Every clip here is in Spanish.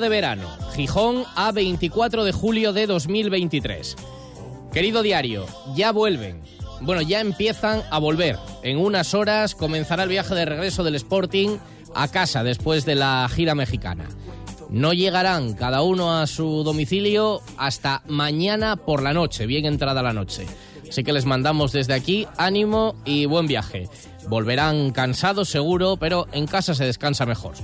De verano, Gijón a 24 de julio de 2023. Querido diario, ya vuelven. Bueno, ya empiezan a volver. En unas horas comenzará el viaje de regreso del Sporting a casa después de la gira mexicana. No llegarán cada uno a su domicilio hasta mañana por la noche, bien entrada la noche. Así que les mandamos desde aquí ánimo y buen viaje. Volverán cansados seguro, pero en casa se descansa mejor.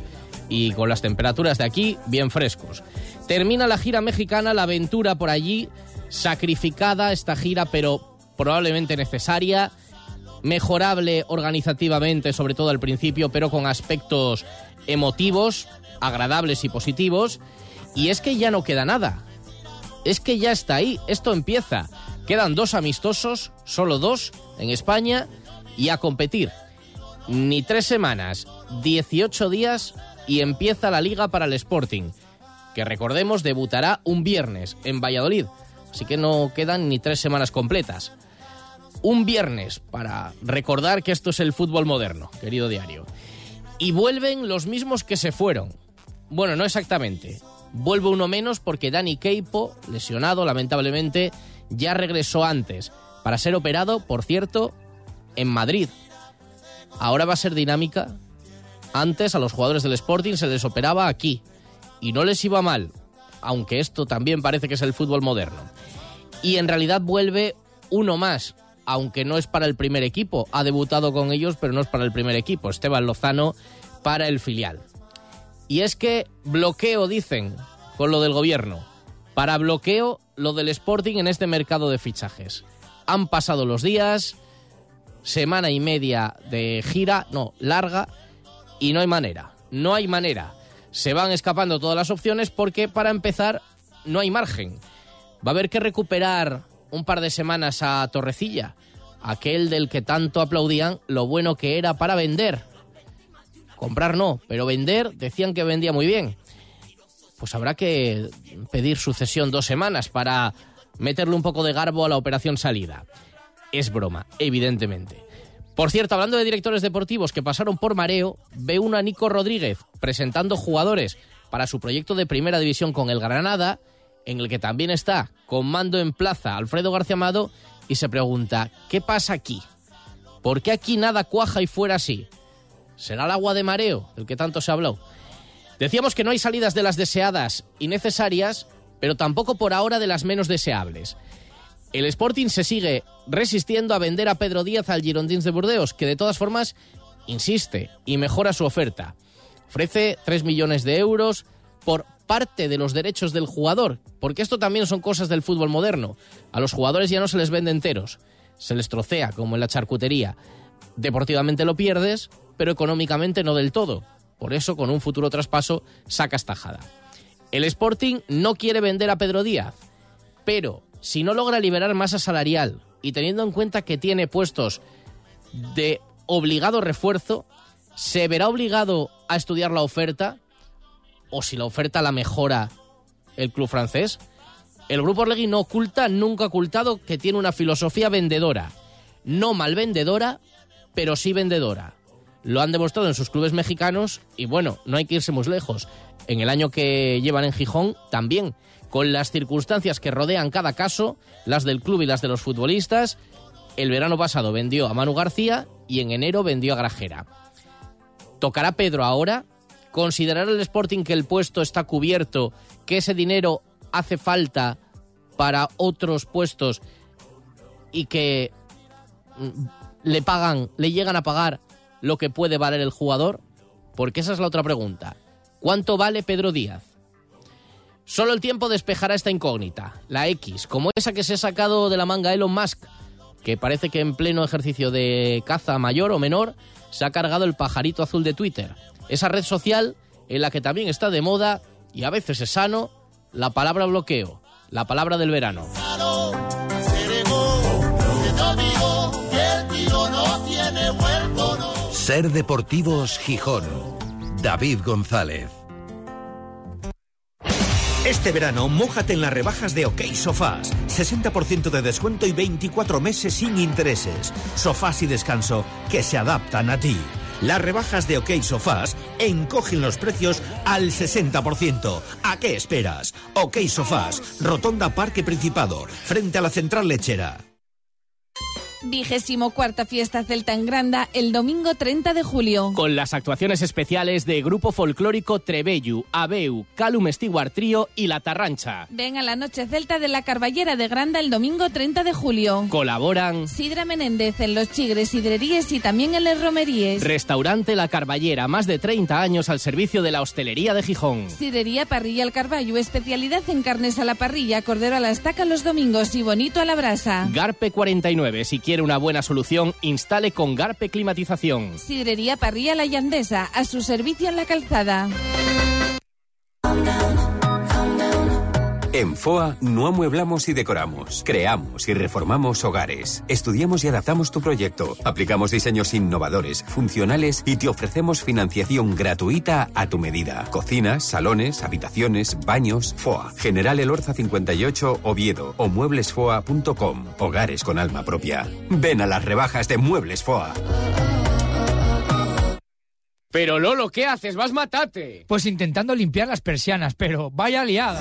Y con las temperaturas de aquí bien frescos. Termina la gira mexicana, la aventura por allí, sacrificada esta gira, pero probablemente necesaria, mejorable organizativamente, sobre todo al principio, pero con aspectos emotivos, agradables y positivos. Y es que ya no queda nada. Es que ya está ahí, esto empieza. Quedan dos amistosos, solo dos, en España, y a competir. Ni tres semanas, 18 días y empieza la liga para el Sporting, que recordemos debutará un viernes en Valladolid, así que no quedan ni tres semanas completas. Un viernes para recordar que esto es el fútbol moderno, querido diario. Y vuelven los mismos que se fueron. Bueno, no exactamente. Vuelve uno menos porque Dani Keipo, lesionado lamentablemente, ya regresó antes, para ser operado, por cierto, en Madrid. Ahora va a ser dinámica. Antes a los jugadores del Sporting se les operaba aquí y no les iba mal, aunque esto también parece que es el fútbol moderno. Y en realidad vuelve uno más, aunque no es para el primer equipo. Ha debutado con ellos, pero no es para el primer equipo. Esteban Lozano para el filial. Y es que bloqueo, dicen, con lo del gobierno. Para bloqueo lo del Sporting en este mercado de fichajes. Han pasado los días, semana y media de gira, no, larga, y no hay manera. No hay manera. Se van escapando todas las opciones porque, para empezar, no hay margen. Va a haber que recuperar un par de semanas a Torrecilla, aquel del que tanto aplaudían lo bueno que era para vender. Comprar no, pero vender decían que vendía muy bien. Pues habrá que pedir sucesión dos semanas para meterle un poco de garbo a la operación salida. Es broma, evidentemente. Por cierto, hablando de directores deportivos que pasaron por mareo, ve una Nico Rodríguez presentando jugadores para su proyecto de primera división con el Granada, en el que también está con mando en plaza Alfredo García Amado, y se pregunta, ¿qué pasa aquí? ¿Por qué aquí nada cuaja y fuera así? ¿Será el agua de mareo del que tanto se habló? Decíamos que no hay salidas de las deseadas y necesarias, pero tampoco por ahora de las menos deseables. El Sporting se sigue resistiendo a vender a Pedro Díaz al Girondins de Burdeos, que de todas formas insiste y mejora su oferta. Ofrece 3 millones de euros por parte de los derechos del jugador, porque esto también son cosas del fútbol moderno. A los jugadores ya no se les vende enteros, se les trocea como en la charcutería. Deportivamente lo pierdes, pero económicamente no del todo. Por eso, con un futuro traspaso, sacas tajada. El Sporting no quiere vender a Pedro Díaz, pero si no logra liberar masa salarial y teniendo en cuenta que tiene puestos de obligado refuerzo, ¿se verá obligado a estudiar la oferta? ¿O si la oferta la mejora el club francés? El grupo Orlegui no oculta, nunca ha ocultado que tiene una filosofía vendedora. No mal vendedora, pero sí vendedora. Lo han demostrado en sus clubes mexicanos y bueno, no hay que irse muy lejos. En el año que llevan en Gijón también con las circunstancias que rodean cada caso, las del club y las de los futbolistas. El verano pasado vendió a Manu García y en enero vendió a Grajera. ¿Tocará Pedro ahora? ¿Considerar el Sporting que el puesto está cubierto, que ese dinero hace falta para otros puestos y que mm, le pagan, le llegan a pagar lo que puede valer el jugador? Porque esa es la otra pregunta. ¿Cuánto vale Pedro Díaz? Solo el tiempo despejará esta incógnita, la X, como esa que se ha sacado de la manga Elon Musk que parece que en pleno ejercicio de caza mayor o menor se ha cargado el pajarito azul de Twitter. Esa red social en la que también está de moda y a veces es sano la palabra bloqueo, la palabra del verano. Ser Deportivos Gijón. David González. Este verano, mójate en las rebajas de OK Sofás. 60% de descuento y 24 meses sin intereses. Sofás y descanso que se adaptan a ti. Las rebajas de OK Sofás encogen los precios al 60%. ¿A qué esperas? OK Sofás, Rotonda Parque Principado, frente a la central lechera. Vigésimo cuarta fiesta celta en Granda el domingo 30 de julio. Con las actuaciones especiales de Grupo Folclórico Trebellu, Abeu, Calum Stewart Trío y La Tarrancha. Ven a la noche celta de la Carballera de Granda el domingo 30 de julio. Colaboran Sidra Menéndez en Los Chigres Sidreríes y también en Les Romeríes. Restaurante La Carballera, más de 30 años al servicio de la hostelería de Gijón. Sidrería Parrilla al Carballo, especialidad en carnes a la parrilla, cordero a la estaca los domingos y bonito a la brasa. Garpe 49, si quiere una buena solución, instale con Garpe Climatización. Sidrería Parrilla La Yandesa, a su servicio en la calzada. En FOA no amueblamos y decoramos, creamos y reformamos hogares. Estudiamos y adaptamos tu proyecto, aplicamos diseños innovadores, funcionales y te ofrecemos financiación gratuita a tu medida. Cocinas, salones, habitaciones, baños, FOA. General Elorza 58 Oviedo o mueblesfoa.com. Hogares con alma propia. Ven a las rebajas de Muebles FOA. Pero Lolo, ¿qué haces? ¡Vas matate! Pues intentando limpiar las persianas, pero vaya liada.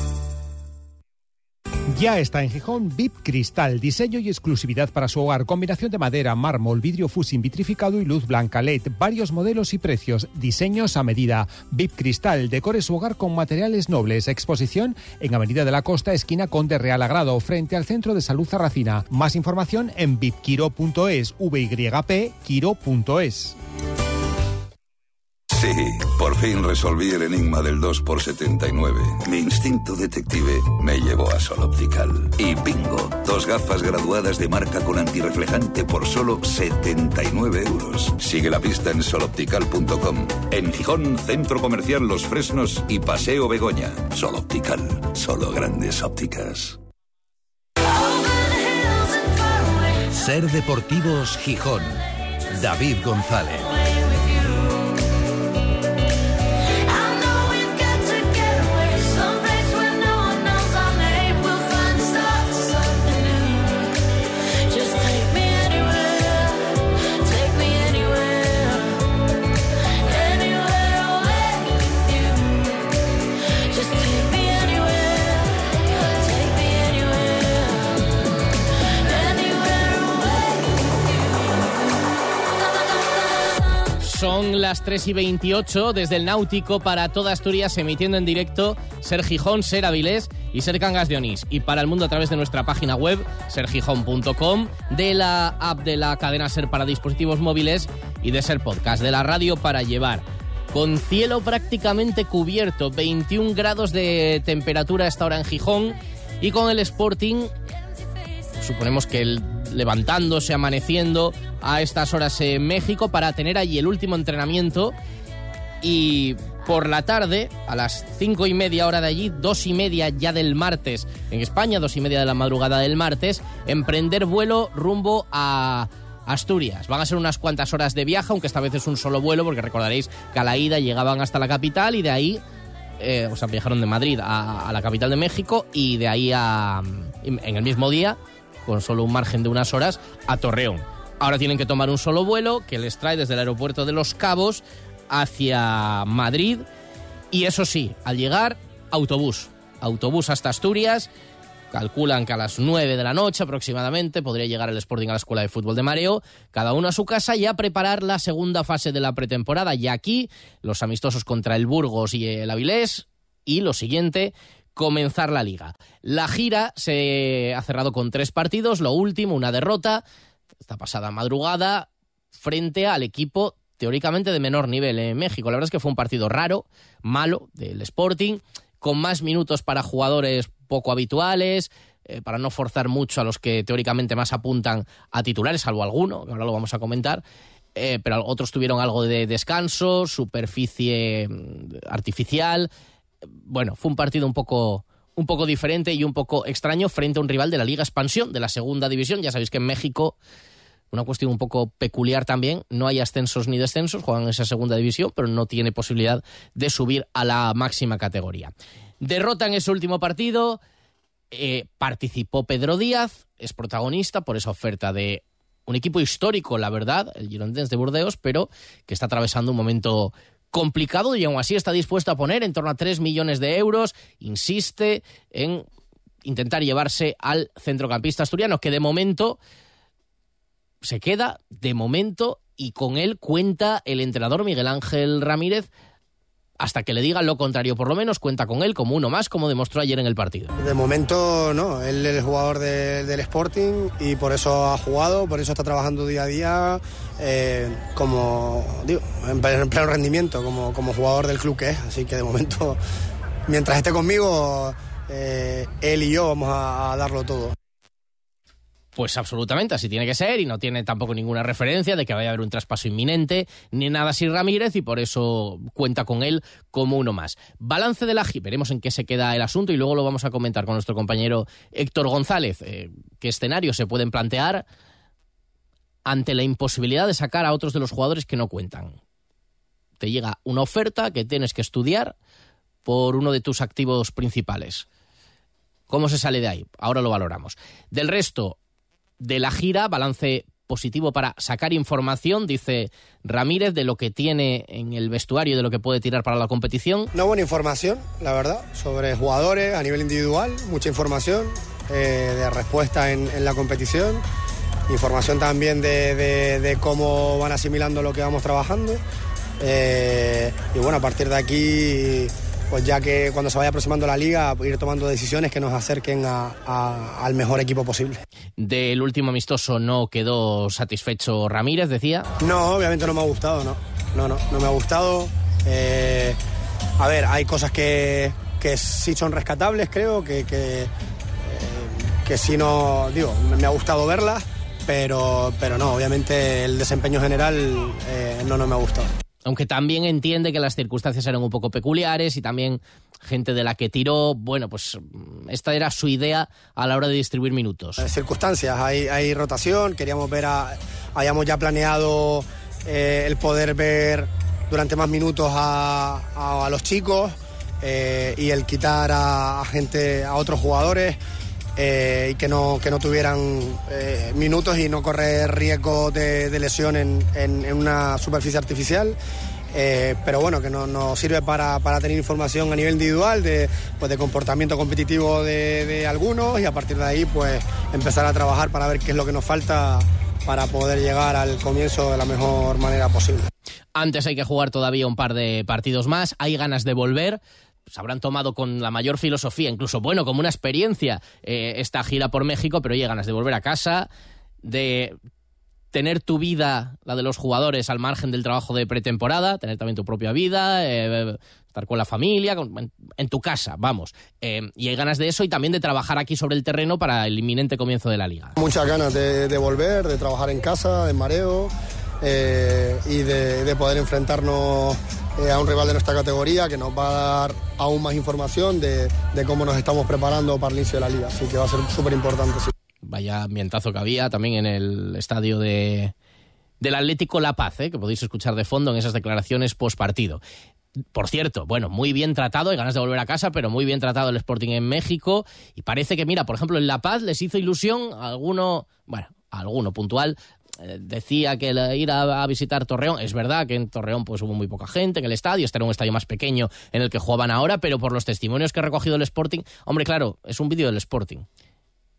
Ya está en Gijón VIP Cristal, diseño y exclusividad para su hogar, combinación de madera, mármol, vidrio fusin vitrificado y luz blanca LED, varios modelos y precios, diseños a medida. VIP Cristal, decore su hogar con materiales nobles, exposición en Avenida de la Costa, esquina Conde Real Agrado, frente al Centro de Salud Zarracina. Más información en vipquiro.es, vyp fin resolví el enigma del 2x79. Mi instinto detective me llevó a Sol Optical. Y bingo, dos gafas graduadas de marca con antirreflejante por solo 79 euros. Sigue la pista en soloptical.com. En Gijón, Centro Comercial Los Fresnos y Paseo Begoña. Sol Optical, solo grandes ópticas. Ser Deportivos Gijón. David González. Son las 3 y 28 desde el Náutico para toda Asturias, emitiendo en directo Ser Gijón, Ser Avilés y Ser Cangas de Onís. Y para el mundo a través de nuestra página web, sergijón.com, de la app de la cadena Ser para dispositivos móviles y de Ser Podcast, de la radio para llevar. Con cielo prácticamente cubierto, 21 grados de temperatura a esta hora en Gijón y con el Sporting suponemos que el, levantándose, amaneciendo a estas horas en México para tener allí el último entrenamiento y por la tarde, a las cinco y media hora de allí, dos y media ya del martes en España, dos y media de la madrugada del martes, emprender vuelo rumbo a Asturias. Van a ser unas cuantas horas de viaje, aunque esta vez es un solo vuelo, porque recordaréis que a la ida llegaban hasta la capital y de ahí, eh, o sea, viajaron de Madrid a, a la capital de México y de ahí a, en el mismo día con solo un margen de unas horas, a Torreón. Ahora tienen que tomar un solo vuelo que les trae desde el aeropuerto de Los Cabos hacia Madrid. Y eso sí, al llegar, autobús. Autobús hasta Asturias. Calculan que a las 9 de la noche aproximadamente podría llegar el Sporting a la Escuela de Fútbol de Mareo, cada uno a su casa y a preparar la segunda fase de la pretemporada. Y aquí, los amistosos contra el Burgos y el Avilés. Y lo siguiente, comenzar la liga. La gira se ha cerrado con tres partidos, lo último, una derrota, esta pasada madrugada, frente al equipo teóricamente de menor nivel en México. La verdad es que fue un partido raro, malo, del Sporting, con más minutos para jugadores poco habituales, eh, para no forzar mucho a los que teóricamente más apuntan a titulares, salvo alguno, que ahora lo vamos a comentar. Eh, pero otros tuvieron algo de descanso, superficie mm, artificial. Bueno, fue un partido un poco, un poco diferente y un poco extraño frente a un rival de la Liga Expansión, de la segunda división. Ya sabéis que en México, una cuestión un poco peculiar también, no hay ascensos ni descensos, juegan en esa segunda división, pero no tiene posibilidad de subir a la máxima categoría. Derrota en ese último partido, eh, participó Pedro Díaz, es protagonista por esa oferta de un equipo histórico, la verdad, el Girondins de Burdeos, pero que está atravesando un momento complicado y aún así está dispuesto a poner en torno a 3 millones de euros. Insiste en intentar llevarse al centrocampista asturiano, que de momento se queda, de momento, y con él cuenta el entrenador Miguel Ángel Ramírez hasta que le diga lo contrario. Por lo menos cuenta con él como uno más, como demostró ayer en el partido. De momento no, él es el jugador del Sporting y por eso ha jugado, por eso está trabajando día a día eh, como, digo, en pleno rendimiento, como, como jugador del club que es. Así que de momento, mientras esté conmigo, eh, él y yo vamos a darlo todo. Pues absolutamente, así tiene que ser y no tiene tampoco ninguna referencia de que vaya a haber un traspaso inminente ni nada así Ramírez y por eso cuenta con él como uno más. Balance de la GI, veremos en qué se queda el asunto y luego lo vamos a comentar con nuestro compañero Héctor González. Eh, ¿Qué escenarios se pueden plantear ante la imposibilidad de sacar a otros de los jugadores que no cuentan? Te llega una oferta que tienes que estudiar por uno de tus activos principales. ¿Cómo se sale de ahí? Ahora lo valoramos. Del resto, de la gira, balance positivo para sacar información, dice Ramírez, de lo que tiene en el vestuario, de lo que puede tirar para la competición. Una buena información, la verdad, sobre jugadores a nivel individual, mucha información eh, de respuesta en, la competición, información también de, cómo van asimilando lo que vamos trabajando. Eh, y bueno, a partir de aquí pues ya que cuando se vaya aproximando la liga, ir tomando decisiones que nos acerquen al mejor equipo posible. Del último amistoso no quedó satisfecho Ramírez, decía. No, obviamente no me ha gustado, no. No, no, no me ha gustado. Eh, a ver, hay cosas que, que sí son rescatables, creo, que, que, eh, sí no, digo, me ha gustado verlas, pero, pero no, obviamente el desempeño general eh, no, no me ha gustado aunque también entiende que las circunstancias eran un poco peculiares y también gente de la que tiró, bueno, pues mm, esta era su idea a la hora de distribuir minutos. Circunstancias, hay, hay rotación, queríamos ver, a, habíamos ya planeado eh, el poder ver durante más minutos a, a, los chicos eh, y el quitar a, gente, a otros jugadores. Eh, y que no, que no tuvieran minutos y no correr riesgo de, lesión en, una superficie artificial. pero bueno, que nos no sirve para, para, tener información a nivel individual de, pues de comportamiento competitivo de, de, algunos y a partir de ahí pues empezar a trabajar para ver qué es lo que nos falta para poder llegar al comienzo de la mejor manera posible. Antes hay que jugar todavía un par de partidos más, hay ganas de volver, se habrán tomado con la mayor filosofía, incluso bueno, como una experiencia, eh, esta gira por México, pero hay ganas de volver a casa, de tener tu vida, la de los jugadores, al margen del trabajo de pretemporada, tener también tu propia vida, eh, estar con la familia, en, tu casa, vamos. Eh, y hay ganas de eso y también de trabajar aquí sobre el terreno para el inminente comienzo de la liga. Muchas ganas de, volver, de trabajar en casa, en mareo y de poder enfrentarnos eh, a un rival de nuestra categoría que nos va a dar aún más información de, cómo nos estamos preparando para el inicio de la liga. Así que va a ser súper importante. Vaya ambientazo que había también en el estadio de, del Atlético La Paz, ¿eh? que podéis escuchar de fondo en esas declaraciones post partido. Por cierto, bueno, muy bien tratado, hay ganas de volver a casa, pero muy bien tratado el Sporting en México. Y parece que, mira, por ejemplo, en La Paz les hizo ilusión alguno, bueno, alguno puntual, eh, decía que ir a, visitar Torreón, es verdad que en Torreón pues hubo muy poca gente en el estadio, este era un estadio más pequeño en el que jugaban ahora, pero por los testimonios que ha recogido el Sporting, hombre, claro, es un vídeo del Sporting.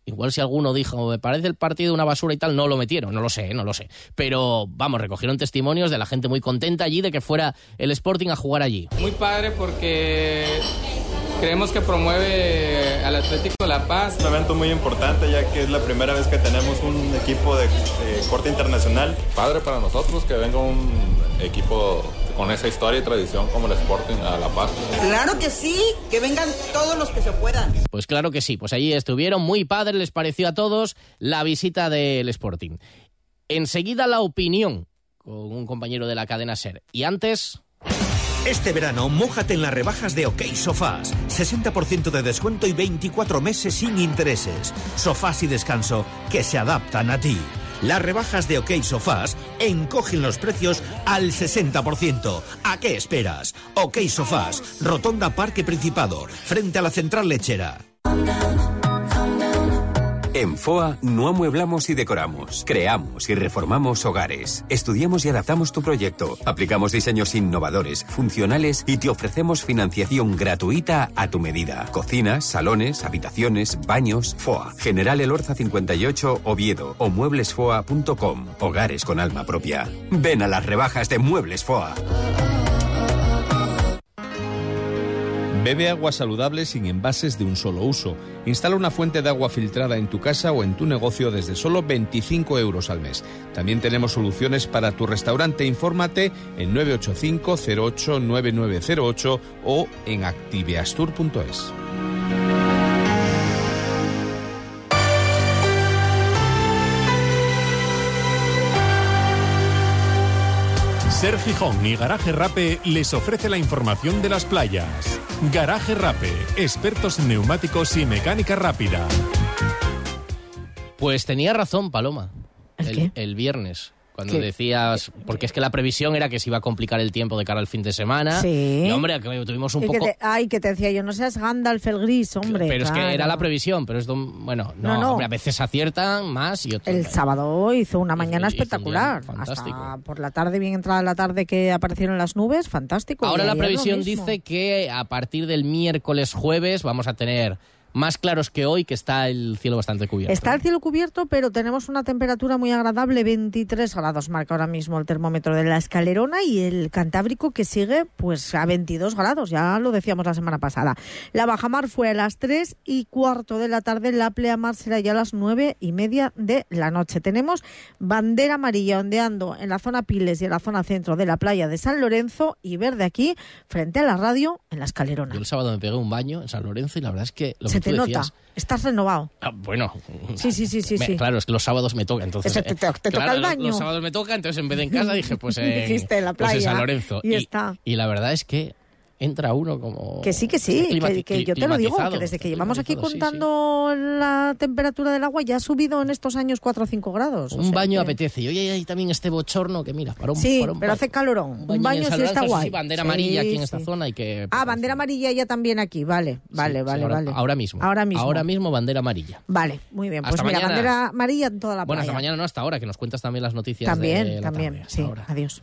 Igual si alguno dijo, me parece el partido una basura y tal, no lo metieron, no lo sé, no lo sé. Pero vamos, recogieron testimonios de la gente muy contenta allí de que fuera el Sporting a jugar allí. Muy padre porque Creemos que promueve al Atlético La Paz. Un evento muy importante ya que es la primera vez que tenemos un equipo de, de corte internacional. Padre para nosotros que venga un equipo con esa historia y tradición como el Sporting a La Paz. Claro que sí, que vengan todos los que se puedan. Pues claro que sí, pues allí estuvieron muy padre, les pareció a todos la visita del Sporting. Enseguida la opinión con un compañero de la cadena SER. Y antes... Este verano, mójate en las rebajas de OK Sofás. 60% de descuento y 24 meses sin intereses. Sofás y descanso que se adaptan a ti. Las rebajas de OK Sofás encogen los precios al 60%. ¿A qué esperas? OK Sofás, Rotonda Parque Principado, frente a la central lechera. En FOA no amueblamos y decoramos, creamos y reformamos hogares. Estudiamos y adaptamos tu proyecto, aplicamos diseños innovadores, funcionales y te ofrecemos financiación gratuita a tu medida. Cocinas, salones, habitaciones, baños, FOA. General Elorza 58 Oviedo o mueblesfoa.com. Hogares con alma propia. Ven a las rebajas de Muebles FOA. Bebe agua saludable sin envases de un solo uso. Instala una fuente de agua filtrada en tu casa o en tu negocio desde solo 25 euros al mes. También tenemos soluciones para tu restaurante. Infórmate en 985 08 9908 o en activeastur.es. Ser Gijón y Garaje Rape les ofrece la información de las playas. Garaje Rape, expertos en neumáticos y mecánica rápida. Pues tenía razón, Paloma. ¿El, el viernes. Cuando ¿Qué? decías, porque es que la previsión era que se iba a complicar el tiempo de cara al fin de semana. Sí. Y hombre, que tuvimos un Y que poco. te- ay, que te decía yo, no seas Gandalf el gris, hombre. Pero es que claro. era la previsión, pero es de un- bueno, no, No, no. hombre, a veces aciertan más y otros. El sábado hizo una mañana hizo espectacular. fantástico. Hasta por la tarde, bien entrada la tarde que aparecieron las nubes, fantástico. Ahora la previsión dice que a partir del miércoles jueves vamos a tener más claros que hoy, que está el cielo bastante cubierto. Está el cielo cubierto, pero tenemos una temperatura muy agradable, 23 grados marca ahora mismo el termómetro de la escalerona y el Cantábrico que sigue pues a 22 grados, ya lo decíamos la semana pasada. La bajamar fue a las 3 y cuarto de la tarde, la pleamar será ya a las 9 y media de la noche. Tenemos bandera amarilla ondeando en la zona Piles y en la zona centro de la playa de San Lorenzo y verde aquí frente a la radio en la escalerona. Yo el sábado me pegué un baño en San Lorenzo y la verdad es que lo Se que te tú nota, decías- estás renovado. Ah, bueno. Sí, sí, sí, sí, Me- sí. Claro, es que los sábados me toca, entonces. Eso te- eh, te- te toca claro, el los- baño. Los sábados me toca, entonces en vez de en casa dije, pues en, Dijiste en la pues en playa, San Lorenzo. y está. y la verdad es que entra uno como. Que sí, que sí, que, que yo te lo digo, que desde que llevamos aquí climatizado, sí, sí. contando la temperatura del agua ya ha subido en estos años 4 o 5 grados. o Un sea baño que- apetece. Y hoy hay también este bochorno que mira, para un, Sí, para un pero hace calorón. Un baño baño, en San sí está guay. sí, bandera amarilla aquí en esta zona y que. Ah, bandera amarilla ya también aquí, vale, vale, vale, ahora, vale. ahora mismo. Ahora mismo. Ahora mismo bandera amarilla. Vale, muy bien. Pues Hasta mira, mañana. bandera amarilla en toda la Bueno, hasta playa. mañana no, hasta ahora, que nos cuentas también las noticias También, de la también, tarde. Sí. ahora. Adiós.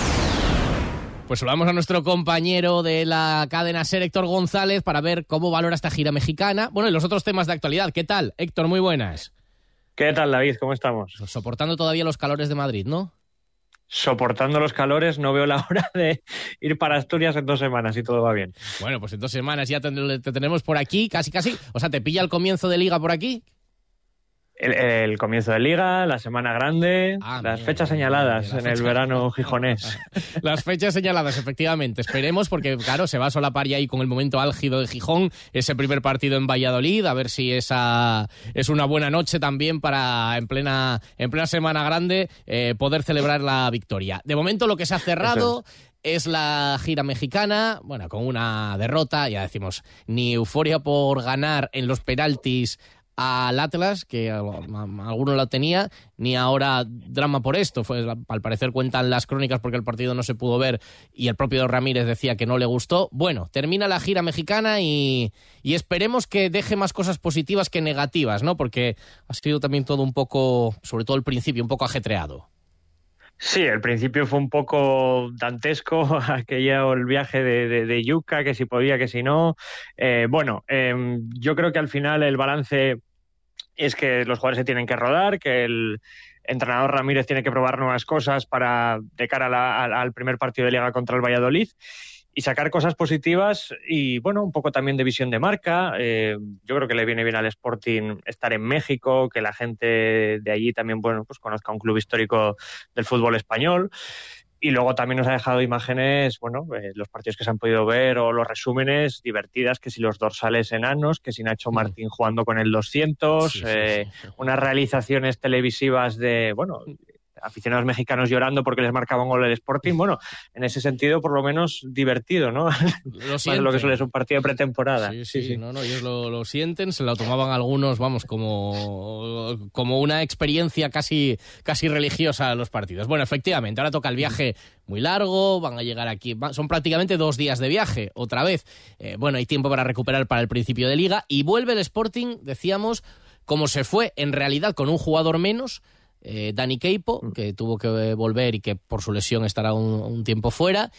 Pues saludamos a nuestro compañero de la cadena Ser, Héctor González, para ver cómo valora esta gira mexicana. Bueno, y los otros temas de actualidad. ¿Qué tal? Héctor, muy buenas. ¿Qué tal, David? ¿Cómo estamos? Soportando todavía los calores de Madrid, ¿no? Soportando los calores, no veo la hora de ir para Asturias en dos semanas y todo va bien. Bueno, pues en dos semanas ya te, te tenemos por aquí, casi, casi. O sea, ¿te pilla el comienzo de liga por aquí? El, el comienzo de liga, la semana grande, las fechas señaladas en el verano gijonés. Las fechas señaladas, efectivamente. Esperemos, porque claro, se va a solapar ya ahí con el momento álgido de Gijón, ese primer partido en Valladolid, a ver si esa es una buena noche también para en plena, en plena semana grande eh, poder celebrar la victoria. De momento lo que se ha cerrado es la gira mexicana, bueno, con una derrota, ya decimos, ni euforia por ganar en los penaltis al Atlas, que alguno lo tenía, ni ahora drama por esto. Al parecer cuentan las crónicas porque el partido no se pudo ver y el propio Ramírez decía que no le gustó. Bueno, termina la gira mexicana y, y esperemos que deje más cosas positivas que negativas, ¿no? Porque ha sido también todo un poco, sobre todo el principio, un poco ajetreado. Sí, el principio fue un poco dantesco, aquello el viaje de, de, que si podía, que si no. Eh, bueno, em, yo creo que al final el balance es que los jugadores se tienen que rodar, que el entrenador Ramírez tiene que probar nuevas cosas para de cara al primer partido de liga contra el Valladolid y sacar cosas positivas y bueno, un poco también de visión de marca. Eh, yo creo que le viene bien al Sporting estar en México, que la gente de allí también bueno, pues conozca un club histórico del fútbol español. Y luego también nos ha dejado imágenes, bueno, eh, los partidos que se han podido ver o los resúmenes divertidas, que si los dorsales enanos, que si Nacho Martín jugando con el 200, eh, unas realizaciones televisivas de, bueno, aficionados mexicanos llorando porque les marcaba un gol el Sporting. Bueno, en ese sentido, por lo menos divertido, ¿no? Lo Más lo que suele ser un partido de pretemporada. Sí, sí, no, no, ellos lo, sienten, se lo tomaban algunos, vamos, como, como una experiencia casi, casi religiosa a los partidos. Bueno, efectivamente, ahora toca el viaje muy largo, van a llegar aquí, son prácticamente dos días de viaje, otra vez. Eh, bueno, hay tiempo para recuperar para el principio de liga y vuelve el Sporting, decíamos, como se fue en realidad con un jugador menos, eh, Dani Keipo, mm. que tuvo que volver y que por su lesión estará un, tiempo fuera.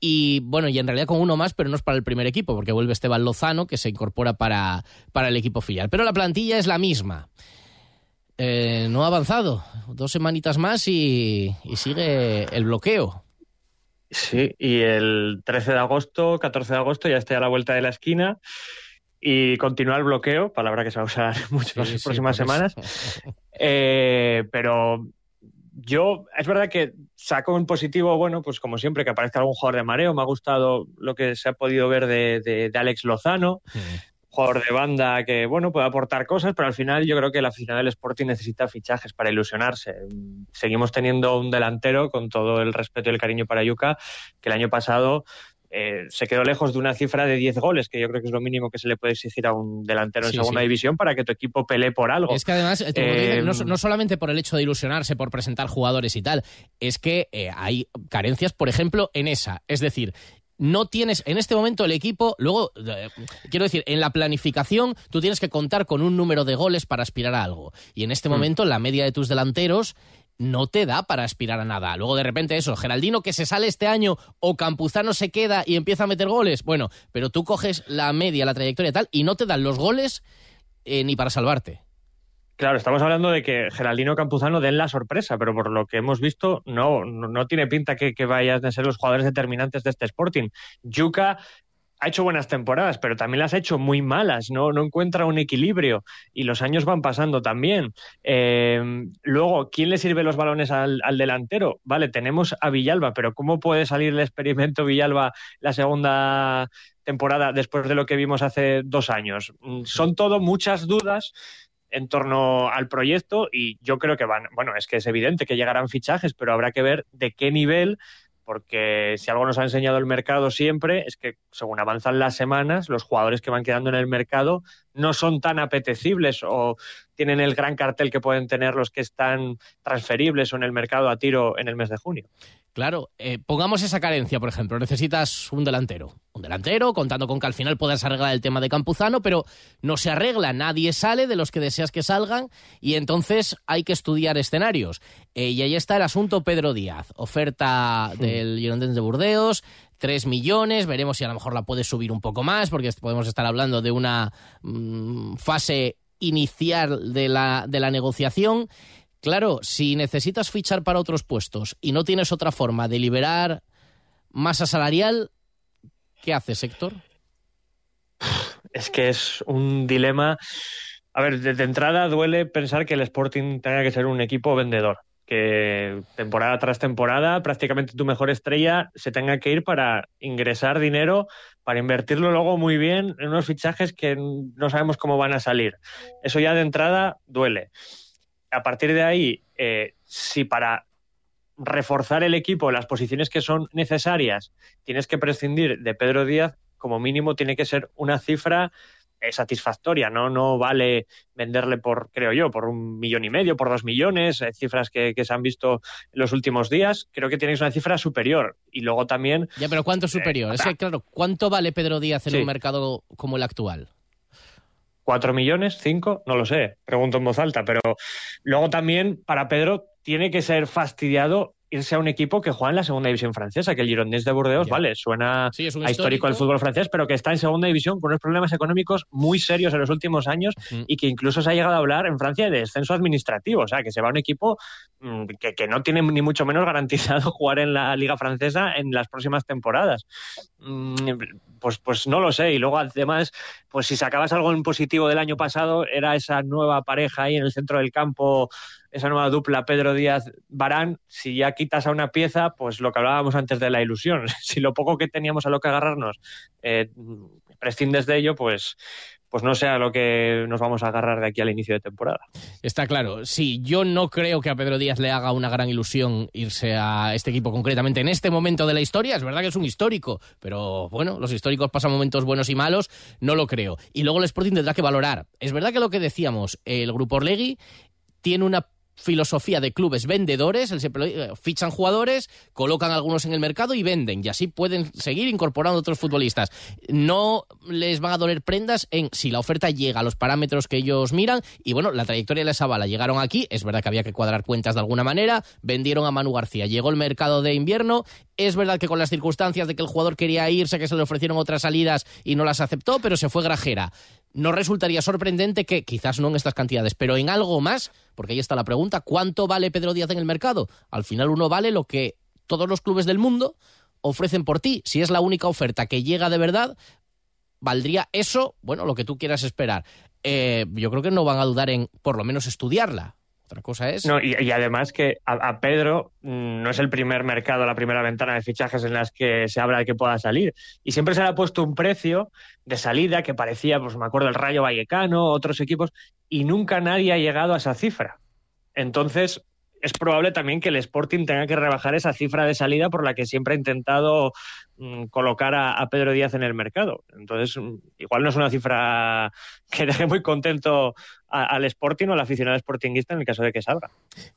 Y bueno, y en realidad con uno más, pero no es para el primer equipo, porque vuelve Esteban Lozano, que se incorpora para, para el equipo filial. Pero la plantilla es la misma. Eh, no ha avanzado. Dos semanitas más y, y, sigue el bloqueo. Sí, y el 13 de agosto, 14 de agosto, ya está a la vuelta de la esquina y continúa el bloqueo, palabra que se va a usar mucho en las próximas semanas. Eh, pero yo, es verdad que saco un positivo, bueno, pues como siempre, que aparezca algún jugador de mareo. Me ha gustado lo que se ha podido ver de, Alex Lozano, jugador de banda que, bueno, puede aportar cosas, pero al final yo creo que la final del Sporting necesita fichajes para ilusionarse. Seguimos teniendo un delantero, con todo el respeto y el cariño para Yuca, que el año pasado eh, se quedó lejos de una cifra de 10 goles, que yo creo que es lo mínimo que se le puede exigir a un delantero en segunda división para que tu equipo pelee por algo. Es que además, eh, no, solamente por el hecho de ilusionarse, por presentar jugadores y tal, es que eh, hay carencias, por ejemplo, en esa. Es decir, no tienes en este momento el equipo, luego, quiero decir, en la planificación tú tienes que contar con un número de goles para aspirar a algo. Y en este mm. momento la media de tus delanteros no te da para aspirar a nada. Luego de repente eso, Geraldino que se sale este año o Campuzano se queda y empieza a meter goles. Bueno, pero tú coges la media, la trayectoria tal y no te dan los goles eh, ni para salvarte. Claro, estamos hablando de que Geraldino Campuzano den la sorpresa, pero por lo que hemos visto, no, no, tiene pinta que, que, vayan a ser los jugadores determinantes de este Sporting. Yuka ha hecho buenas temporadas, pero también las ha hecho muy malas, no, no encuentra un equilibrio y los años van pasando también. Eh, luego, ¿quién le sirve los balones al, delantero? Vale, tenemos a Villalba, pero ¿cómo puede salir el experimento Villalba la segunda temporada después de lo que vimos hace dos años? Mm, son todo muchas dudas en torno al proyecto y yo creo que van, bueno, es que es evidente que llegarán fichajes, pero habrá que ver de qué nivel porque si algo nos ha enseñado el mercado siempre es que según avanzan las semanas, los jugadores que van quedando en el mercado no son tan apetecibles o tienen el gran cartel que pueden tener los que están transferibles o en el mercado a tiro en el mes de junio. Claro, eh, pongamos esa carencia, por ejemplo, necesitas un delantero. Un delantero, contando con que al final puedas arreglar el tema de Campuzano, pero no se arregla, nadie sale de los que deseas que salgan y entonces hay que estudiar escenarios. Eh, y ahí está el asunto Pedro Díaz, oferta del Girondins de Burdeos, 3 millones, veremos si a lo mejor la puedes subir un poco más, porque podemos estar hablando de una mm, fase inicial de la, de la negociación. Claro, si necesitas fichar para otros puestos y no tienes otra forma de liberar masa salarial, ¿qué haces, Héctor? Es que es un dilema. A ver, de entrada duele pensar que el Sporting tenga que ser un equipo vendedor que temporada tras temporada prácticamente tu mejor estrella se tenga que ir para ingresar dinero, para invertirlo luego muy bien en unos fichajes que no sabemos cómo van a salir. Eso ya de entrada duele a partir de ahí, eh, si para reforzar el equipo las posiciones que son necesarias tienes que prescindir de Pedro Díaz, como mínimo tiene que ser una cifra es satisfactoria, ¿no? No vale venderle por, creo yo, por un millón y medio, por dos millones, eh, cifras que, que se han visto en los últimos días. Creo que tenéis una cifra superior. Y luego también. Ya, pero ¿cuánto superior? es que, claro, ¿cuánto vale Pedro Díaz en Sí. un mercado como el actual? ¿Cuatro millones? ¿Cinco? No lo sé, pregunto en voz alta, pero luego también para Pedro tiene que ser fastidiado irse a un equipo que juega en la segunda división francesa, que el Girondins de Burdeos, vale, suena Sí, a histórico del histórico. fútbol francés, pero que está en segunda división con unos problemas económicos muy serios en los últimos años Mm. y que incluso se ha llegado a hablar en Francia de descenso administrativo, o sea, que se va a un equipo mm, que, que no tiene ni mucho menos garantizado jugar en la liga francesa en las próximas temporadas. Mm, Pues, pues no lo sé. Y luego, además, pues si sacabas algo en positivo del año pasado, era esa nueva pareja ahí en el centro del campo, esa nueva dupla Pedro Díaz Barán. Si ya quitas a una pieza, pues lo que hablábamos antes de la ilusión. Si lo poco que teníamos a lo que agarrarnos eh, prescindes de ello, pues, pues no sé a lo que nos vamos a agarrar de aquí al inicio de temporada. Está claro. Sí, yo no creo que a Pedro Díaz le haga una gran ilusión irse a este equipo concretamente en este momento de la historia. Es verdad que es un histórico, pero bueno, los históricos pasan momentos buenos y malos, no lo creo. Y luego el Sporting tendrá que valorar. Es verdad que lo que decíamos, el Grupo Orlegui tiene una filosofía de clubes vendedores, el siempre fichan jugadores, colocan algunos en el mercado y venden, y así pueden seguir incorporando otros futbolistas. No les van a doler prendas en si la oferta llega a los parámetros que ellos miran, y bueno, la trayectoria les avala. Llegaron aquí, es verdad que había que cuadrar cuentas de alguna manera, vendieron a Manu García, llegó el mercado de invierno, es verdad que con las circunstancias de que el jugador quería irse, que se le ofrecieron otras salidas y no las aceptó, pero se fue grajera. No resultaría sorprendente que, quizás no en estas cantidades, pero en algo más, porque ahí está la pregunta, ¿cuánto vale Pedro Díaz en el mercado? Al final uno vale lo que todos los clubes del mundo ofrecen por ti. Si es la única oferta que llega de verdad, valdría eso, bueno, lo que tú quieras esperar. Eh, yo creo que no van a dudar en por lo menos estudiarla. Otra cosa es... No, y, además que a, a Pedro mm, no es el primer mercado, la primera ventana de fichajes en las que se habla de que pueda salir. Y siempre se le ha puesto un precio de salida que parecía, pues me acuerdo, el Rayo Vallecano, otros equipos, y nunca nadie ha llegado a esa cifra. Entonces, es probable también que el Sporting tenga que rebajar esa cifra de salida por la que siempre ha intentado colocar a, a Pedro Díaz en el mercado. Entonces, mm, igual no es una cifra que deje muy contento a- al Sporting o al aficionado sportinguista en el caso de que salga.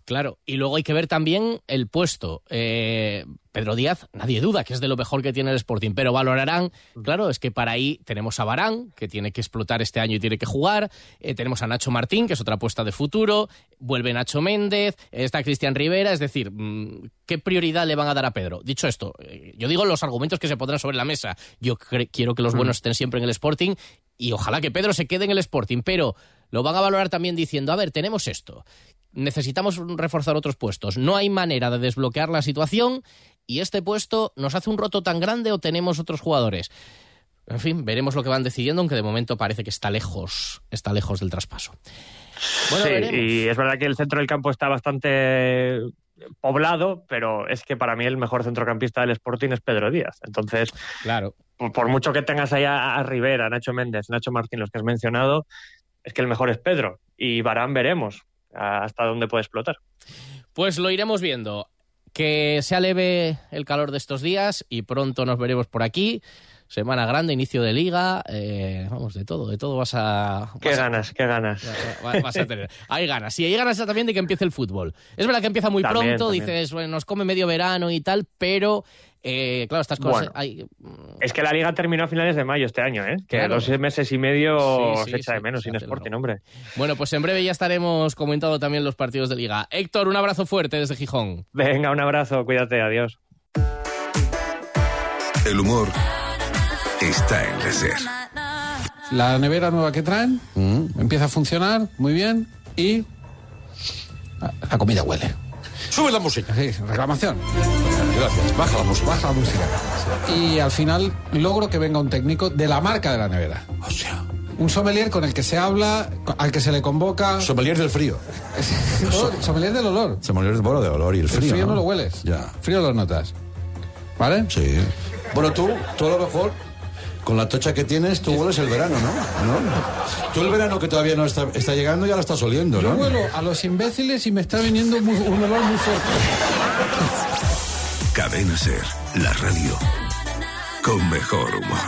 Claro, y luego hay que ver también el puesto. Eh, Pedro Díaz, nadie duda que es de lo mejor que tiene el Sporting, pero valorarán, claro, es que para ahí tenemos a Barán, que tiene que explotar este año y tiene que jugar, eh, tenemos a Nacho Martín, que es otra apuesta de futuro, vuelve Nacho Méndez, está Cristian Rivera, es decir, mm, ¿qué prioridad le van a dar a Pedro? Dicho esto, eh, yo digo los argumentos que se pondrán sobre la mesa. Yo quiero que los buenos estén siempre en el Sporting y ojalá que Pedro se quede en el Sporting, pero lo van a valorar también diciendo, a ver, tenemos esto, necesitamos reforzar otros puestos, no hay manera de desbloquear la situación y este puesto nos hace un roto tan grande o tenemos otros jugadores. En fin, veremos lo que van decidiendo, aunque de momento parece que está lejos, está lejos del traspaso. Bueno, sí, veremos. y es verdad que el centro del campo está bastante poblado, pero es que para mí el mejor centrocampista del Sporting es Pedro Díaz. Entonces, claro. por, por mucho que tengas allá a Rivera, Nacho Méndez, Nacho Martín, los que has mencionado, es que el mejor es Pedro. Y Barán veremos hasta dónde puede explotar. Pues lo iremos viendo. Que se aleve el calor de estos días y pronto nos veremos por aquí. Semana grande, inicio de liga, eh, vamos, de todo, de todo vas a... Qué vas a- ganas, qué ganas. va- vas a tener. Hay ganas. Sí, hay ganas también de que empiece el fútbol. Es verdad que empieza muy También, pronto, también. dices, bueno, nos come medio verano y tal, pero eh, claro, estas cosas. Bueno. hay- Es que la liga terminó a finales de mayo este año, ¿eh? Que Claro. dos meses y medio Sí, sí, se echa de menos sin Sporting, hombre. Bueno, pues en breve ya estaremos comentando también los partidos de liga. Héctor, un abrazo fuerte desde Gijón. Venga, un abrazo, cuídate, adiós. El humor está en la SER. La nevera nueva que traen empieza a funcionar muy bien y la comida huele. Sube la música. Sí, reclamación. Gracias. Baja la música. Baja la música. Y al final logro que venga un técnico de la marca de la nevera. O sea. Un sommelier con el que se habla, al que se le convoca. Sommelier del frío. No, sommelier del olor. Sommelier del bueno, de olor y el El frío. frío no lo hueles. Ya. Frío lo notas. ¿Vale? Sí. Bueno, tú, tú a lo mejor, con la tocha que tienes, tú hueles el verano, ¿no? ¿No? Tú el verano que todavía no está, está llegando ya lo estás oliendo, Yo ¿no? huelo a los imbéciles y me está viniendo muy- un olor muy fuerte. Cadena SER, la radio con mejor humor.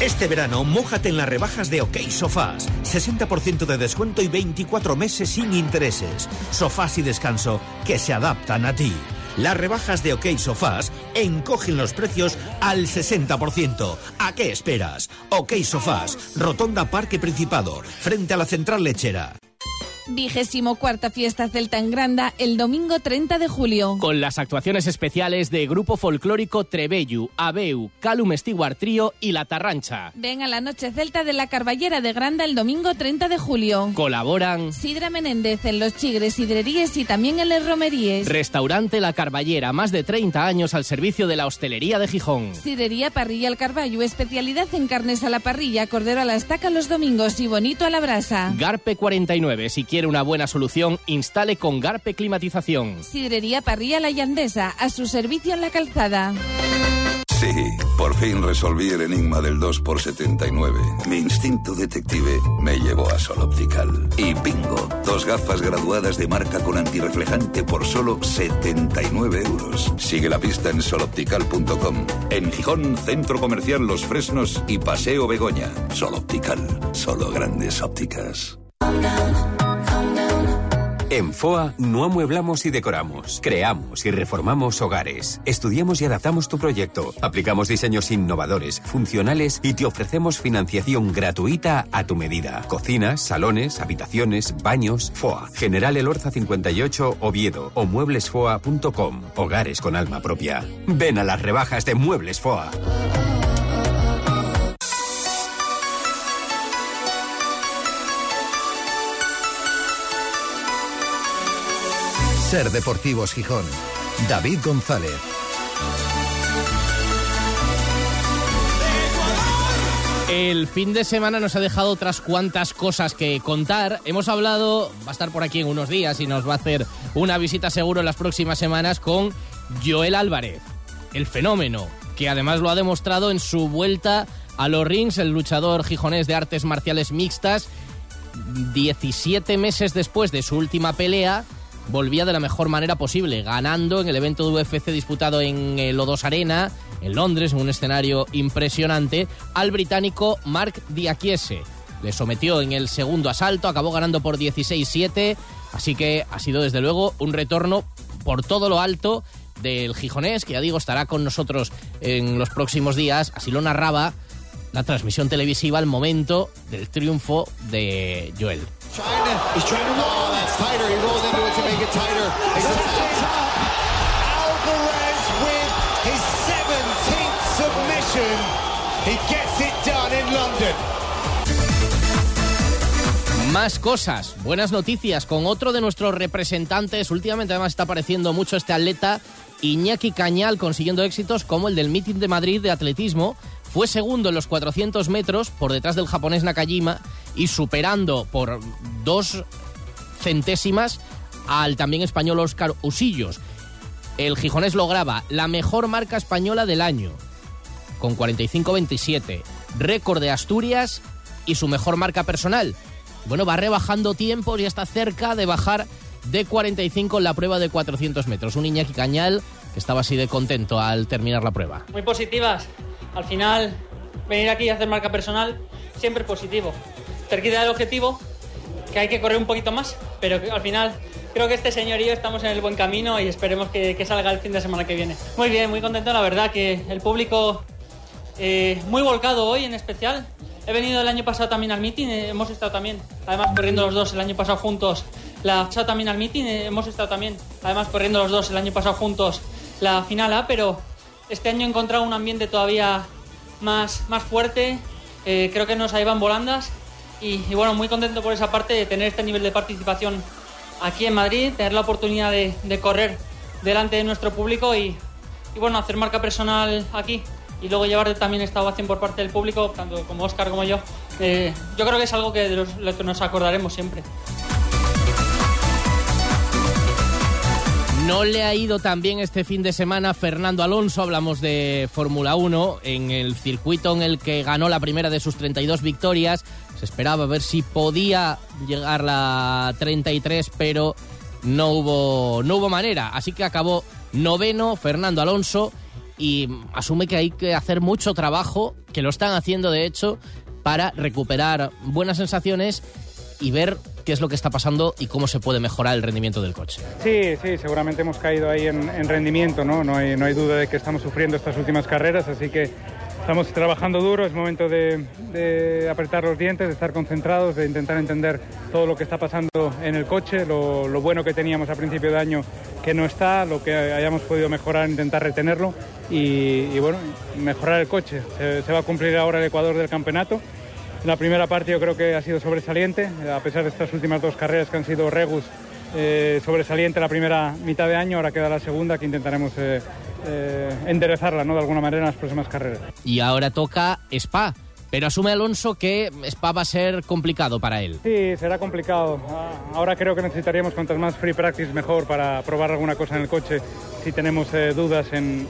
Este verano, mójate en las rebajas de OK Sofás. 60% de descuento y 24 meses sin intereses. Sofás y descanso que se adaptan a ti. Las rebajas de OK Sofás encogen los precios al 60%. ¿A qué esperas? OK Sofás, Rotonda Parque Principado, frente a la central lechera. Vigésimo cuarta fiesta celta en Granda el domingo 30 de julio. Con las actuaciones especiales de Grupo Folclórico Trebellu, Abeu, Calum Stewart Trío y La Tarrancha. Ven a la noche celta de la Carballera de Granda el domingo 30 de julio. Colaboran Sidra Menéndez en Los Chigres Sidreríes y también en Les Romeríes. Restaurante La Carballera, más de 30 años al servicio de la hostelería de Gijón. Sidrería Parrilla al Carballo, especialidad en carnes a la parrilla, cordero a la estaca los domingos y bonito a la brasa. Garpe 49, si quiere una buena solución, instale con Garpe Climatización. Sidrería Parrilla La Yandesa, a su servicio en la calzada. Sí, por fin resolví el enigma del 2x79. Mi instinto detective me llevó a Sol Optical. Y bingo, dos gafas graduadas de marca con antirreflejante por solo 79 euros. Sigue la pista en soloptical.com. En Gijón, Centro Comercial Los Fresnos y Paseo Begoña. Sol Optical, solo grandes ópticas. En FOA no amueblamos y decoramos, creamos y reformamos hogares, estudiamos y adaptamos tu proyecto, aplicamos diseños innovadores, funcionales y te ofrecemos financiación gratuita a tu medida. Cocinas, salones, habitaciones, baños, FOA. General Elorza 58 Oviedo o mueblesfoa.com. Hogares con alma propia. Ven a las rebajas de Muebles FOA. Ser Deportivos Gijón. David González. El fin de semana nos ha dejado otras cuantas cosas que contar. Hemos hablado, va a estar por aquí en unos días y nos va a hacer una visita seguro en las próximas semanas con Joel Álvarez, el fenómeno, que además lo ha demostrado en su vuelta a los rings, el luchador gijonés de artes marciales mixtas. 17 meses después de su última pelea, volvía de la mejor manera posible, ganando en el evento de UFC disputado en el O2 Arena, en Londres, en un escenario impresionante, al británico Mark Diakiese. Le sometió en el segundo asalto, acabó ganando por 16-7, así que ha sido desde luego un retorno por todo lo alto del gijonés, que ya digo estará con nosotros en los próximos días, así lo narraba la transmisión televisiva al momento del triunfo de Joel. He's trying to roll. That's tighter. He rolls into it to make it tighter. It's Alvarez with his 17th submission. He gets it done in London. Más cosas, buenas noticias con otro de nuestros representantes. Últimamente además está apareciendo mucho este atleta, Iñaki Cañal, consiguiendo éxitos como el del Meeting de Madrid de atletismo. Fue segundo en los 400 metros por detrás del japonés Nakajima y superando por dos centésimas al también español Óscar Usillos. El gijonés lograba la mejor marca española del año, con 45-27, récord de Asturias y su mejor marca personal. Bueno, va rebajando tiempos y está cerca de bajar de 45 en la prueba de 400 metros. Un Iñaki Cañal que estaba así de contento al terminar la prueba. Muy positivas. Al final, venir aquí y hacer marca personal, siempre positivo. Cerquita del objetivo, que hay que correr un poquito más, pero al final creo que este señor y yo estamos en el buen camino y esperemos que, salga el fin de semana que viene. Muy bien, muy contento, la verdad, que el público eh, muy volcado hoy en especial. He venido el año pasado también al meeting, eh, hemos estado también, además corriendo los dos el año pasado juntos. La pasado también al meeting, eh, hemos estado también, además corriendo los dos el año pasado juntos la final A, pero este año he encontrado un ambiente todavía más, más fuerte. Creo que nos llevan volandas y, y, bueno, muy contento por esa parte de tener este nivel de participación aquí en Madrid, tener la oportunidad de, correr delante de nuestro público y, bueno, hacer marca personal aquí y luego llevar también esta ovación por parte del público, tanto como Oscar como yo. Yo creo que es algo que de lo que nos acordaremos siempre. No le ha ido tan bien este fin de semana Fernando Alonso, hablamos de Fórmula 1, en el circuito en el que ganó la primera de sus 32 victorias. Se esperaba ver si podía llegar la 33, pero no hubo, no hubo manera. Así que acabó noveno Fernando Alonso y asume que hay que hacer mucho trabajo, que lo están haciendo de hecho, para recuperar buenas sensaciones y ver qué es lo que está pasando y cómo se puede mejorar el rendimiento del coche. Sí, sí, seguramente hemos caído ahí en, en rendimiento, ¿no? No hay, no hay duda de que estamos sufriendo estas últimas carreras, así que estamos trabajando duro, es momento de, apretar los dientes, de estar concentrados, de intentar entender todo lo que está pasando en el coche, lo, bueno que teníamos a principio de año que no está, lo que hayamos podido mejorar, intentar retenerlo y, bueno, mejorar el coche. Se, se va a cumplir ahora el Ecuador del campeonato. La primera parte yo creo que ha sido sobresaliente, a pesar de estas últimas dos carreras que han sido Regus eh, sobresaliente la primera mitad de año, ahora queda la segunda que intentaremos eh, eh, enderezarla ¿no? de alguna manera en las próximas carreras. Y ahora toca Spa, pero asume Alonso que Spa va a ser complicado para él. Sí, será complicado. Ah, Ahora creo que necesitaríamos cuantas más free practice mejor para probar alguna cosa en el coche si tenemos eh, dudas en,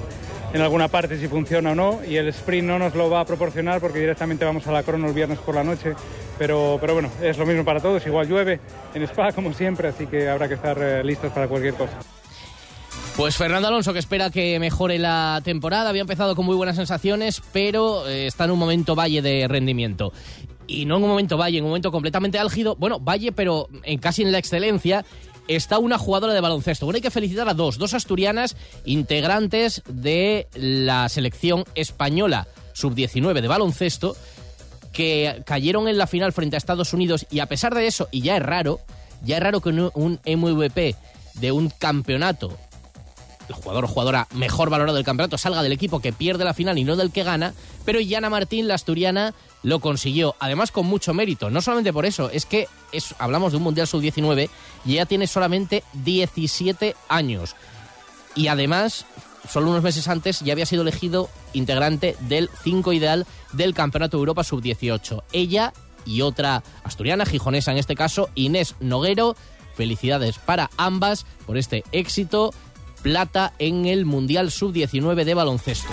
en alguna parte si funciona o no y el sprint no nos lo va a proporcionar porque directamente vamos a la crono el viernes por la noche pero, pero bueno, es lo mismo para todos, igual llueve en Spa como siempre, así que habrá que estar eh, listos para cualquier cosa. Pues Fernando Alonso que espera que mejore la temporada, había empezado con muy buenas sensaciones, pero eh, está en un momento valle de rendimiento. Y no en un momento valle, en un momento completamente álgido, bueno, valle pero en casi en la excelencia, está una jugadora de baloncesto. Bueno, hay que felicitar a dos, dos asturianas integrantes de la selección española sub-19 de baloncesto que cayeron en la final frente a Estados Unidos. Y a pesar de eso, y ya es raro, ya es raro que un, un MVP de un campeonato el jugador o jugadora mejor valorado del campeonato salga del equipo que pierde la final y no del que gana, pero Yana Martín, la asturiana, lo consiguió. Además, con mucho mérito. No solamente por eso, es que es, hablamos de un Mundial Sub-19 y ella tiene solamente 17 años. Y además, solo unos meses antes ya había sido elegido integrante del 5 ideal del Campeonato de Europa Sub-18. Ella y otra asturiana, gijonesa en este caso, Inés Noguero. Felicidades para ambas por este éxito plata en el Mundial Sub-19 de baloncesto.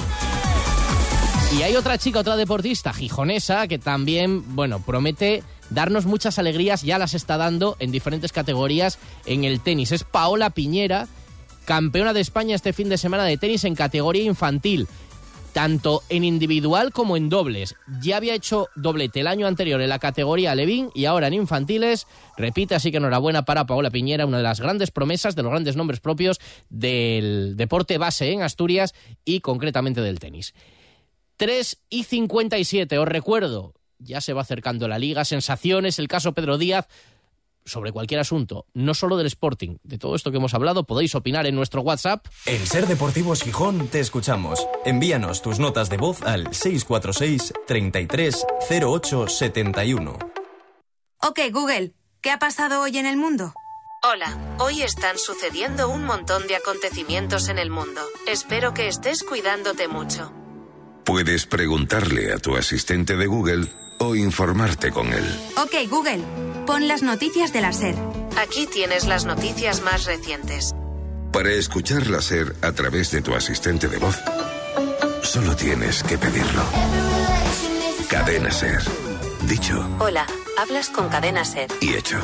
Y hay otra chica, otra deportista gijonesa que también, bueno, promete darnos muchas alegrías, ya las está dando en diferentes categorías en el tenis. Es Paola Piñera, campeona de España este fin de semana de tenis en categoría infantil, tanto en individual como en dobles. Ya había hecho doblete el año anterior en la categoría Levin y ahora en infantiles repite, así que enhorabuena para Paola Piñera, una de las grandes promesas, de los grandes nombres propios del deporte base en Asturias y concretamente del tenis. 3 y 57, os recuerdo, ya se va acercando la liga, sensaciones, el caso Pedro Díaz, sobre cualquier asunto, no solo del Sporting, de todo esto que hemos hablado, podéis opinar en nuestro WhatsApp. En Ser Deportivos Gijón te escuchamos. Envíanos tus notas de voz al 646 33 08 71. Ok, Google, ¿qué ha pasado hoy en el mundo? Hola, hoy están sucediendo un montón de acontecimientos en el mundo. Espero que estés cuidándote mucho. Puedes preguntarle a tu asistente de Google o informarte con él. Ok, Google, pon las noticias de la SER. Aquí tienes las noticias más recientes. Para escuchar la SER a través de tu asistente de voz, solo tienes que pedirlo. Cadena SER. Dicho Hola, hablas con Cadena Ser. y hecho.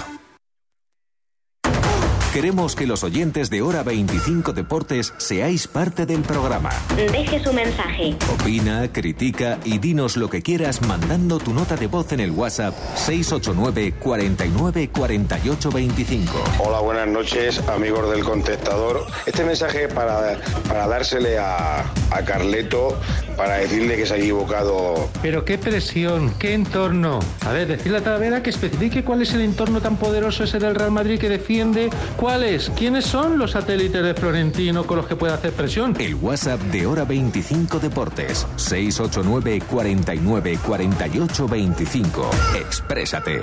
Queremos que los oyentes de Hora 25 Deportes seáis parte del programa. Deje su mensaje. Opina, critica y dinos lo que quieras mandando tu nota de voz en el WhatsApp 689 49 48 25. Hola, buenas noches, amigos del contestador. Este mensaje para, para dársele a, a Carleto para decirle que se ha equivocado. Pero qué presión, qué entorno. A ver, decirle a Talavera que especifique cuál es el entorno tan poderoso ese del Real Madrid que defiende. ¿Cuáles? ¿Quiénes son los satélites de Florentino con los que puede hacer presión? El WhatsApp de Hora 25 Deportes 689 49 48 25. Exprésate.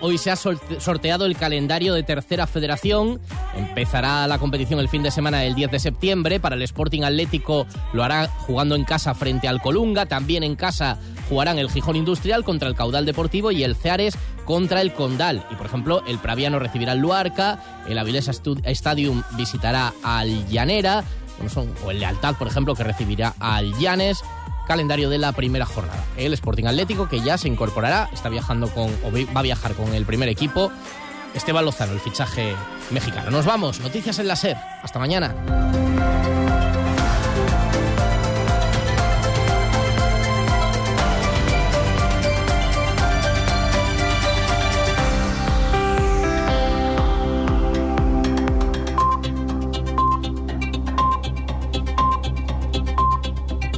Hoy se ha sorteado el calendario de Tercera Federación. Empezará la competición el fin de semana del 10 de septiembre. Para el Sporting Atlético lo hará jugando en casa frente al Colunga. También en casa jugarán el Gijón Industrial contra el Caudal Deportivo y el Ceares contra el Condal. Y por ejemplo, el Praviano recibirá el Luarca, el Avilés Stadium visitará al Llanera, o el Lealtad, por ejemplo, que recibirá al Llanes. Calendario de la primera jornada. El Sporting Atlético que ya se incorporará, está viajando con o va a viajar con el primer equipo. Esteban Lozano, el fichaje mexicano. Nos vamos, noticias en la SER. Hasta mañana.